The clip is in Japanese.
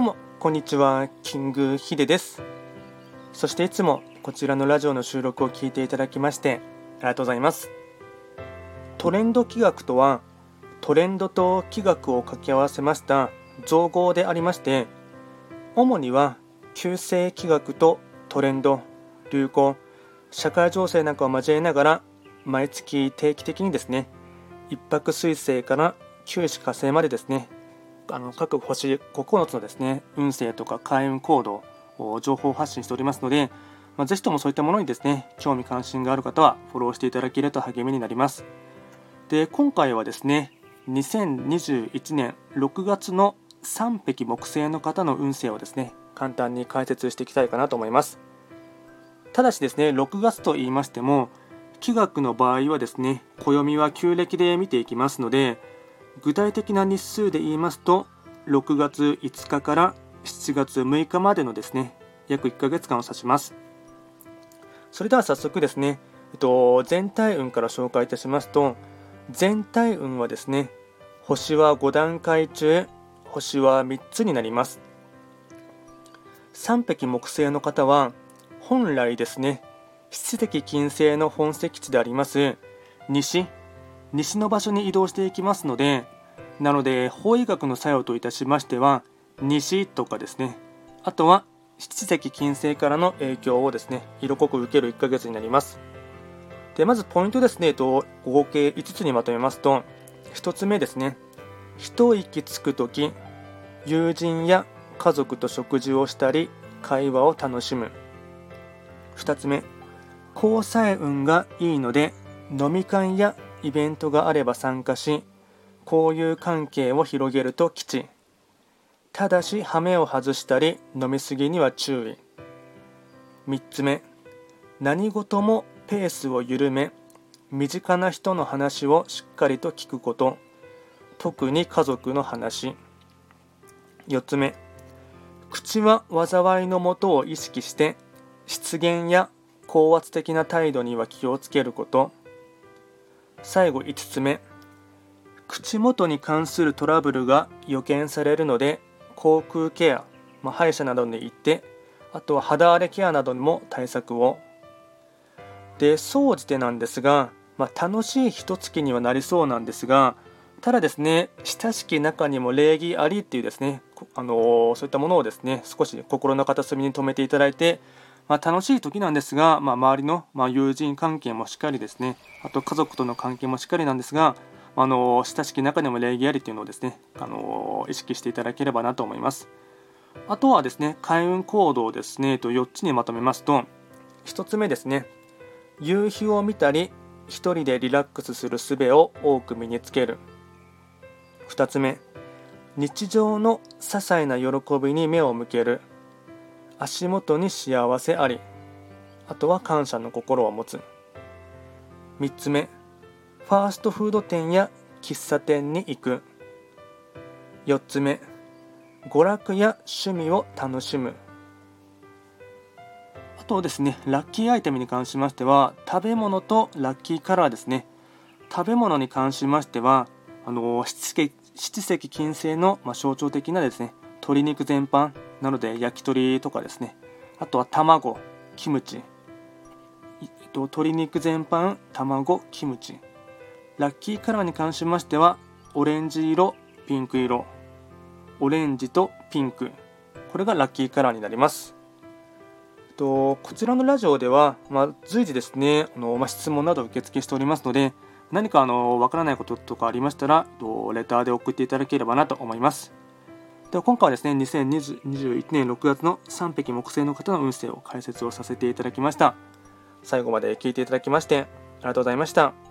どうもこんにちはキングヒデです。そしていつもこちらのラジオの収録を聞いていただきましてありがとうございます。トレンド企画とはトレンドと企画を掛け合わせました造語でありまして主には旧世企画とトレンド流行社会情勢なんかを交えながら毎月定期的にですね一泊水星から九死火星までですねあの各星9つのですね運勢とか開運行動情報発信しておりますので、まあ、ぜひともそういったものにですね興味関心がある方はフォローしていただけると励みになります。で今回はですね2021年6月の3匹木星の方の運勢をですね簡単に解説していきたいかなと思います。ただしですね6月と言いましても気学の場合はですね暦は旧暦で見ていきますので具体的な日数で言いますと6月5日から7月6日までのですね約1ヶ月間を指します。それでは早速ですね、えっと、全体運から紹介いたしますと全体運はですね星は5段階中星は3つになります。3匹木星の方は本来ですね七石金星の本石地であります西西の場所に移動していきますのでなので法医学の作用といたしましては西とかですねあとは七石金星からの影響をですね色濃く受ける1ヶ月になります。でまずポイントですねと合計5つにまとめますと1つ目ですね一息つく時友人や家族と食事をしたり会話を楽しむ。2つ目交際運がいいので飲み会やイベントがあれば参加し交友関係を広げると吉。ただし羽目を外したり飲みすぎには注意。3つ目。何事もペースを緩め身近な人の話をしっかりと聞くこと。特に家族の話。4つ目。口は災いのもとを意識して失言や高圧的な態度には気をつけること。最後5つ目。口元に関するトラブルが予見されるので口腔ケア、まあ、歯医者などに行ってあとは肌荒れケアなどにも対策を。で総じてなんですが、まあ、楽しい一月にはなりそうなんですがただですね親しき中にも礼儀ありっていうですねあのー、そういったものをですね少し心の片隅に留めていただいてまあ、楽しい時なんですが、まあ、周りの、ま友人関係もしっかりですね。あと家族との関係もしっかりなんですが、あの親しき中でも礼儀ありというのをですね、あの意識していただければなと思います。あとはですね開運行動ですねと4つにまとめますと1つ目ですね夕日を見たり1人でリラックスする術を多く身につける。2つ目日常の些細な喜びに目を向ける。足元に幸せありあとは感謝の心を持つ。3つ目ファーストフード店や喫茶店に行く。4つ目娯楽や趣味を楽しむ。あとですねラッキーアイテムに関しましては食べ物とラッキーカラーですね。食べ物に関しましてはあの七石金星の、まあ、象徴的なですね鶏肉全般。なので焼き鳥とかですね。あとは卵キムチ、えっと、鶏肉全般卵キムチ。ラッキーカラーに関しましてはオレンジ色ピンク色。オレンジとピンク。これがラッキーカラーになります。とこちらのラジオでは、まあ、随時ですねあの、まあ、質問など受付しておりますので何かあのわからないこととかありましたらレターで送っていただければなと思います。では今回はですね2021年6月の3匹木星の方の運勢を解説をさせていただきました。最後まで聞いていただきましてありがとうございました。